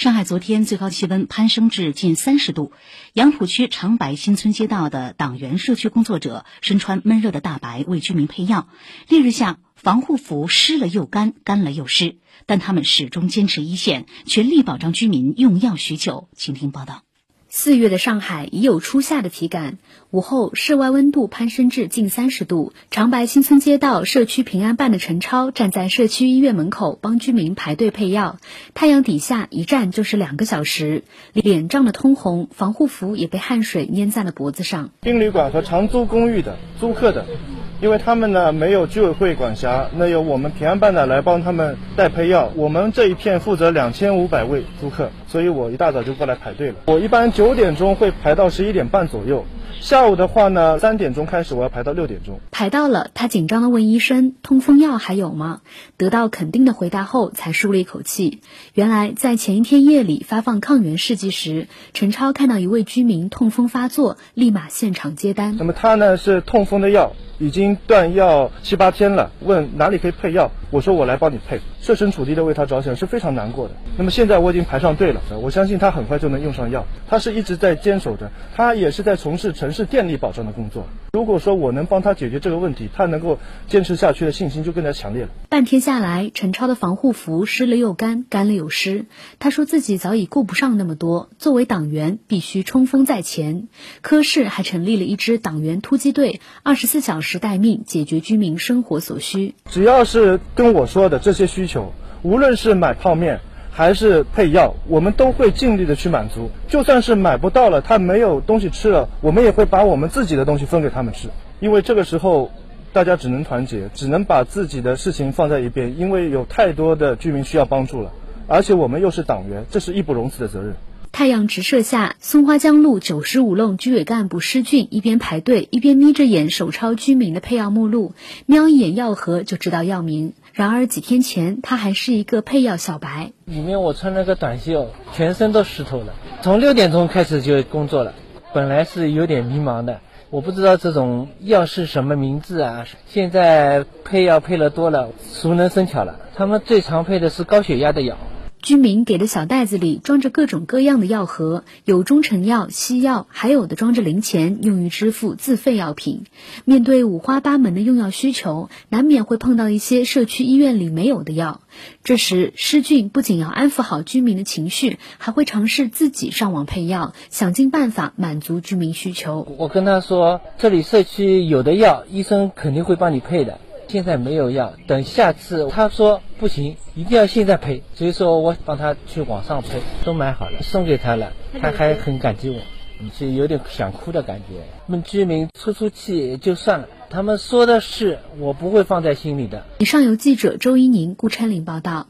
上海昨天最高气温攀升至近三十度，杨浦区长白新村街道的党员、社区工作者身穿闷热的大白为居民配药。烈日下，防护服湿了又干，干了又湿，但他们始终坚持一线，全力保障居民用药需求。请听报道。四月的上海已有初夏的体感，午后室外温度攀升至近三十度。长白新村街道社区平安办的陈超站在社区医院门口帮居民排队配药，太阳底下一站就是两个小时，脸涨得通红，防护服也被汗水粘在了脖子上。宾旅馆和长租公寓的租客的。因为他们呢没有居委会管辖，那由我们平安办的来帮他们代配药。我们这一片负责两千五百位租客，所以我一大早就过来排队了。我一般九点钟会排到十一点半左右。下午的话呢，三点钟开始，我要排到六点钟。排到了，他紧张的问医生：“痛风药还有吗？”得到肯定的回答后，才舒了一口气。原来在前一天夜里发放抗原试剂时，陈超看到一位居民痛风发作，立马现场接单。那么他呢是痛风的药。已经断药七八天了，问哪里可以配药，我说我来帮你配，设身处地的为他着想是非常难过的。那么现在我已经排上队了，我相信他很快就能用上药。他是一直在坚守着，他也是在从事城市电力保障的工作。如果说我能帮他解决这个问题，他能够坚持下去的信心就更加强烈了。半天下来，陈超的防护服湿了又干，干了又湿。他说自己早已顾不上那么多，作为党员必须冲锋在前。科室还成立了一支党员突击队，二十四小时。待命，解决居民生活所需。只要是跟我说的这些需求，无论是买泡面还是配药，我们都会尽力的去满足。就算是买不到了，他没有东西吃了，我们也会把我们自己的东西分给他们吃。因为这个时候，大家只能团结，只能把自己的事情放在一边，因为有太多的居民需要帮助了，而且我们又是党员，这是义不容辞的责任。太阳直射下，松花江路九十五弄居委干部施俊一边排队，一边眯着眼手抄居民的配药目录，瞄一眼药盒就知道药名。然而几天前，他还是一个配药小白。里面我穿了个短袖，全身都湿透了。从六点钟开始就工作了，本来是有点迷茫的，我不知道这种药是什么名字啊。现在配药配了多了，熟能生巧了。他们最常配的是高血压的药。居民给的小袋子里装着各种各样的药盒，有中成药、西药，还有的装着零钱，用于支付自费药品。面对五花八门的用药需求，难免会碰到一些社区医院里没有的药。这时，施俊不仅要安抚好居民的情绪，还会尝试自己上网配药，想尽办法满足居民需求。我跟他说，这里社区有的药，医生肯定会帮你配的。现在没有要，等下次他说不行，一定要现在赔，所以说我帮他去网上赔，都买好了，送给他了，他还很感激我，就有点想哭的感觉。我们居民出出气也就算了，他们说的是我不会放在心里的。以上由记者周一宁、顾琛林报道。